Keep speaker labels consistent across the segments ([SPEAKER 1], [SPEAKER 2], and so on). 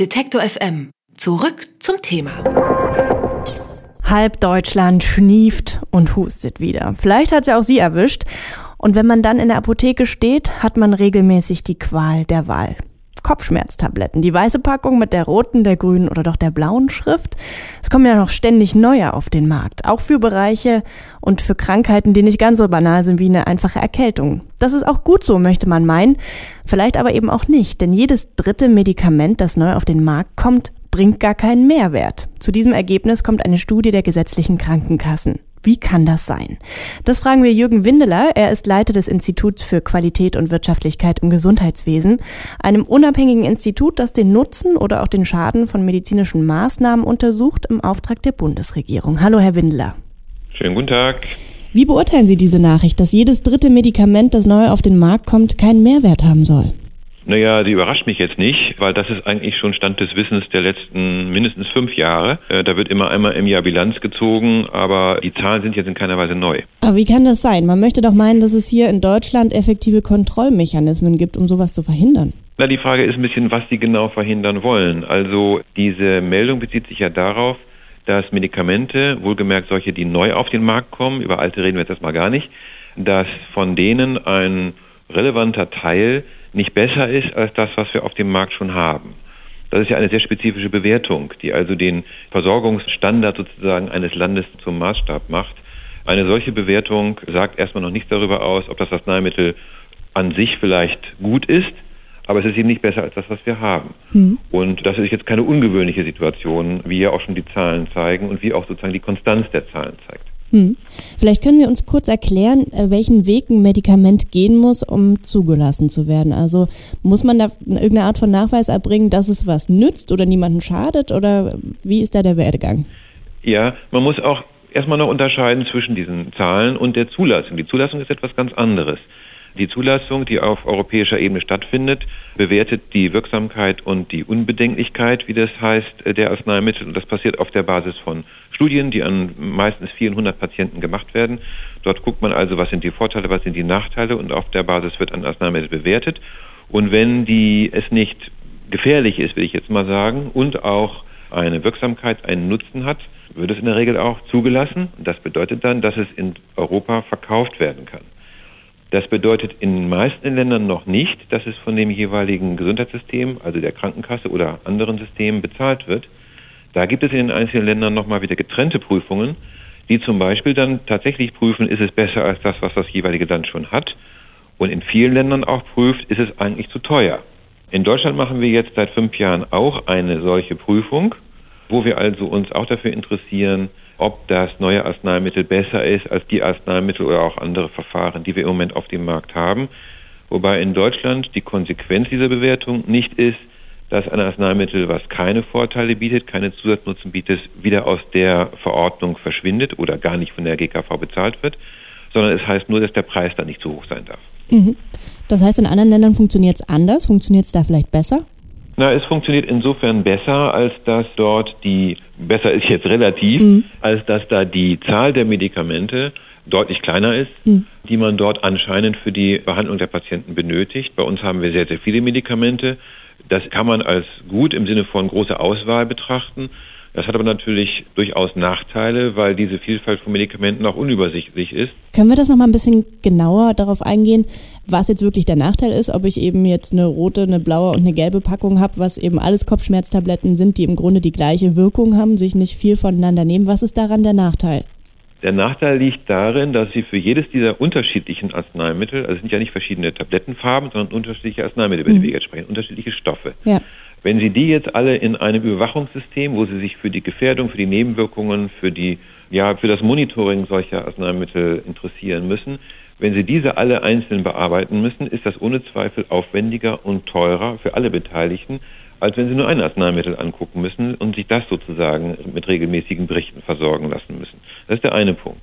[SPEAKER 1] Detektor FM. Zurück zum Thema.
[SPEAKER 2] Halb Deutschland schnieft und hustet wieder. Vielleicht hat ja auch Sie erwischt. Und wenn man dann in der Apotheke steht, hat man regelmäßig die Qual der Wahl. Kopfschmerztabletten. Die weiße Packung mit der roten, der grünen oder doch der blauen Schrift. Es kommen ja noch ständig neue auf den Markt. Auch für Bereiche und für Krankheiten, die nicht ganz so banal sind wie eine einfache Erkältung. Das ist auch gut so, möchte man meinen. Vielleicht aber eben auch nicht, denn jedes dritte Medikament, das neu auf den Markt kommt, bringt gar keinen Mehrwert. Zu diesem Ergebnis kommt eine Studie der gesetzlichen Krankenkassen. Wie kann das sein? Das fragen wir Jürgen Windeler. Er ist Leiter des Instituts für Qualität und Wirtschaftlichkeit im Gesundheitswesen, einem unabhängigen Institut, das den Nutzen oder auch den Schaden von medizinischen Maßnahmen untersucht im Auftrag der Bundesregierung. Hallo, Herr Windeler.
[SPEAKER 3] Schönen guten Tag.
[SPEAKER 2] Wie beurteilen Sie diese Nachricht, dass jedes dritte Medikament, das neu auf den Markt kommt, keinen Mehrwert haben soll?
[SPEAKER 3] Naja, die überrascht mich jetzt nicht, weil das ist eigentlich schon Stand des Wissens der letzten mindestens fünf Jahre. Äh, da wird immer einmal im Jahr Bilanz gezogen, aber die Zahlen sind jetzt in keiner Weise neu.
[SPEAKER 2] Aber wie kann das sein? Man möchte doch meinen, dass es hier in Deutschland effektive Kontrollmechanismen gibt, um sowas zu verhindern.
[SPEAKER 3] Na, die Frage ist ein bisschen, was die genau verhindern wollen. Also diese Meldung bezieht sich ja darauf, dass Medikamente, wohlgemerkt solche, die neu auf den Markt kommen, über alte reden wir jetzt erstmal gar nicht, dass von denen ein relevanter Teil nicht besser ist als das, was wir auf dem Markt schon haben. Das ist ja eine sehr spezifische Bewertung, die also den Versorgungsstandard sozusagen eines Landes zum Maßstab macht. Eine solche Bewertung sagt erstmal noch nichts darüber aus, ob das Arzneimittel an sich vielleicht gut ist, aber es ist eben nicht besser als das, was wir haben. Mhm. Und das ist jetzt keine ungewöhnliche Situation, wie ja auch schon die Zahlen zeigen und wie auch sozusagen die Konstanz der Zahlen zeigt.
[SPEAKER 2] Hm. Vielleicht können Sie uns kurz erklären, äh, welchen Weg ein Medikament gehen muss, um zugelassen zu werden. Also muss man da irgendeine Art von Nachweis erbringen, dass es was nützt oder niemandem schadet oder wie ist da der Werdegang?
[SPEAKER 3] Ja, man muss auch erstmal noch unterscheiden zwischen diesen Zahlen und der Zulassung. Die Zulassung ist etwas ganz anderes. Die Zulassung, die auf europäischer Ebene stattfindet, bewertet die Wirksamkeit und die Unbedenklichkeit, wie das heißt, der Arzneimittel. Und das passiert auf der Basis von Studien, die an meistens 400 Patienten gemacht werden. Dort guckt man also, was sind die Vorteile, was sind die Nachteile und auf der Basis wird ein Arzneimittel bewertet. Und wenn die, es nicht gefährlich ist, will ich jetzt mal sagen, und auch eine Wirksamkeit, einen Nutzen hat, wird es in der Regel auch zugelassen. Das bedeutet dann, dass es in Europa verkauft werden kann. Das bedeutet in den meisten Ländern noch nicht, dass es von dem jeweiligen Gesundheitssystem, also der Krankenkasse oder anderen Systemen bezahlt wird. Da gibt es in den einzelnen Ländern nochmal wieder getrennte Prüfungen, die zum Beispiel dann tatsächlich prüfen, ist es besser als das, was das jeweilige Land schon hat. Und in vielen Ländern auch prüft, ist es eigentlich zu teuer. In Deutschland machen wir jetzt seit fünf Jahren auch eine solche Prüfung, wo wir also uns auch dafür interessieren, ob das neue Arzneimittel besser ist als die Arzneimittel oder auch andere Verfahren, die wir im Moment auf dem Markt haben. Wobei in Deutschland die Konsequenz dieser Bewertung nicht ist, dass ein Arzneimittel, was keine Vorteile bietet, keine Zusatznutzen bietet, wieder aus der Verordnung verschwindet oder gar nicht von der GKV bezahlt wird, sondern es heißt nur, dass der Preis da nicht zu hoch sein darf.
[SPEAKER 2] Mhm. Das heißt, in anderen Ländern funktioniert es anders? Funktioniert es da vielleicht besser?
[SPEAKER 3] Na, es funktioniert insofern besser, als dass dort die, besser ist jetzt relativ, mhm. als dass da die Zahl der Medikamente deutlich kleiner ist, mhm. die man dort anscheinend für die Behandlung der Patienten benötigt. Bei uns haben wir sehr, sehr viele Medikamente. Das kann man als gut im Sinne von große Auswahl betrachten. Das hat aber natürlich durchaus Nachteile, weil diese Vielfalt von Medikamenten auch unübersichtlich ist.
[SPEAKER 2] Können wir das noch mal ein bisschen genauer darauf eingehen, was jetzt wirklich der Nachteil ist, ob ich eben jetzt eine rote, eine blaue und eine gelbe Packung habe, was eben alles Kopfschmerztabletten sind, die im Grunde die gleiche Wirkung haben, sich nicht viel voneinander nehmen. Was ist daran der Nachteil?
[SPEAKER 3] Der Nachteil liegt darin, dass Sie für jedes dieser unterschiedlichen Arzneimittel, also es sind ja nicht verschiedene Tablettenfarben, sondern unterschiedliche Arzneimittel, wenn mhm. wir jetzt sprechen, unterschiedliche Stoffe. Ja. Wenn Sie die jetzt alle in einem Überwachungssystem, wo Sie sich für die Gefährdung, für die Nebenwirkungen, für, die, ja, für das Monitoring solcher Arzneimittel interessieren müssen, wenn Sie diese alle einzeln bearbeiten müssen, ist das ohne Zweifel aufwendiger und teurer für alle Beteiligten, als wenn Sie nur ein Arzneimittel angucken müssen und sich das sozusagen mit regelmäßigen Berichten versorgen lassen müssen. Das ist der eine Punkt.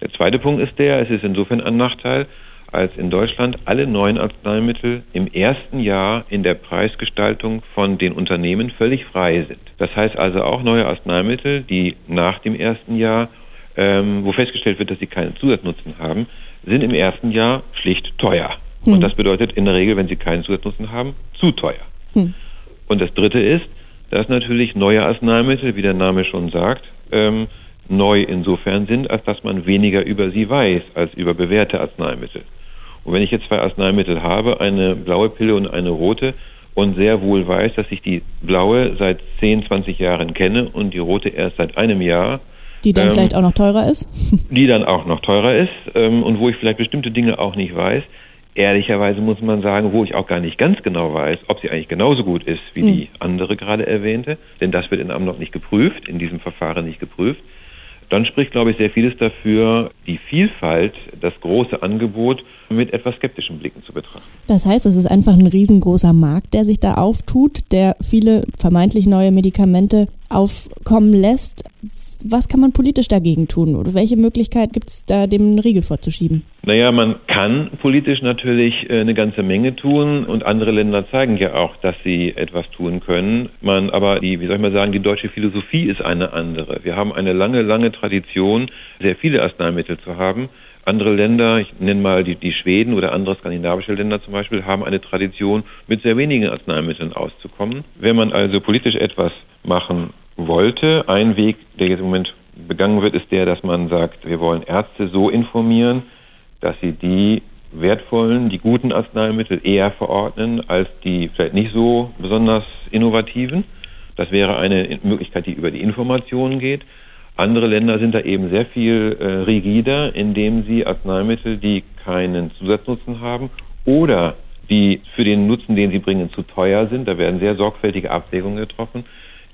[SPEAKER 3] Der zweite Punkt ist der, es ist insofern ein Nachteil, als in Deutschland alle neuen Arzneimittel im ersten Jahr in der Preisgestaltung von den Unternehmen völlig frei sind. Das heißt also auch neue Arzneimittel, die nach dem ersten Jahr, ähm, wo festgestellt wird, dass sie keinen Zusatznutzen haben, sind im ersten Jahr schlicht teuer. Hm. Und das bedeutet in der Regel, wenn sie keinen Zusatznutzen haben, zu teuer. Hm. Und das Dritte ist, dass natürlich neue Arzneimittel, wie der Name schon sagt, ähm, neu insofern sind, als dass man weniger über sie weiß als über bewährte Arzneimittel. Und wenn ich jetzt zwei Arzneimittel habe, eine blaue Pille und eine rote, und sehr wohl weiß, dass ich die blaue seit 10, 20 Jahren kenne und die rote erst seit einem Jahr.
[SPEAKER 2] Die dann ähm, vielleicht auch noch teurer ist?
[SPEAKER 3] Die dann auch noch teurer ist ähm, und wo ich vielleicht bestimmte Dinge auch nicht weiß. Ehrlicherweise muss man sagen, wo ich auch gar nicht ganz genau weiß, ob sie eigentlich genauso gut ist wie mhm. die andere gerade erwähnte, denn das wird in Amt noch nicht geprüft, in diesem Verfahren nicht geprüft dann spricht, glaube ich, sehr vieles dafür, die Vielfalt, das große Angebot mit etwas skeptischen Blicken zu betrachten.
[SPEAKER 2] Das heißt, es ist einfach ein riesengroßer Markt, der sich da auftut, der viele vermeintlich neue Medikamente aufkommen lässt. Was kann man politisch dagegen tun oder welche Möglichkeit gibt es da, dem einen Riegel vorzuschieben?
[SPEAKER 3] Naja, man kann politisch natürlich äh, eine ganze Menge tun und andere Länder zeigen ja auch, dass sie etwas tun können. Man aber, die, wie soll ich mal sagen, die deutsche Philosophie ist eine andere. Wir haben eine lange, lange Tradition, sehr viele Arzneimittel zu haben. Andere Länder, ich nenne mal die, die Schweden oder andere skandinavische Länder zum Beispiel, haben eine Tradition, mit sehr wenigen Arzneimitteln auszukommen. Wenn man also politisch etwas machen wollte, ein Weg, der jetzt im Moment begangen wird, ist der, dass man sagt, wir wollen Ärzte so informieren, dass sie die wertvollen, die guten Arzneimittel eher verordnen als die vielleicht nicht so besonders innovativen. Das wäre eine Möglichkeit, die über die Informationen geht. Andere Länder sind da eben sehr viel äh, rigider, indem sie Arzneimittel, die keinen Zusatznutzen haben oder die für den Nutzen, den sie bringen, zu teuer sind, da werden sehr sorgfältige Abwägungen getroffen,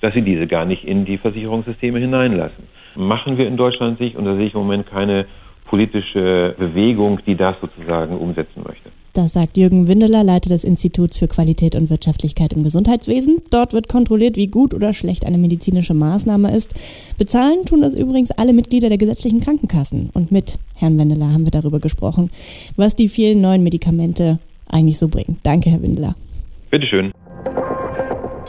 [SPEAKER 3] dass sie diese gar nicht in die Versicherungssysteme hineinlassen. Machen wir in Deutschland sich, und da sehe ich im Moment keine politische Bewegung, die das sozusagen umsetzen möchte.
[SPEAKER 2] Das sagt Jürgen Windeler, Leiter des Instituts für Qualität und Wirtschaftlichkeit im Gesundheitswesen. Dort wird kontrolliert, wie gut oder schlecht eine medizinische Maßnahme ist. Bezahlen tun das übrigens alle Mitglieder der gesetzlichen Krankenkassen. Und mit Herrn Windeler haben wir darüber gesprochen, was die vielen neuen Medikamente eigentlich so bringen. Danke, Herr Windeler.
[SPEAKER 3] Bitteschön.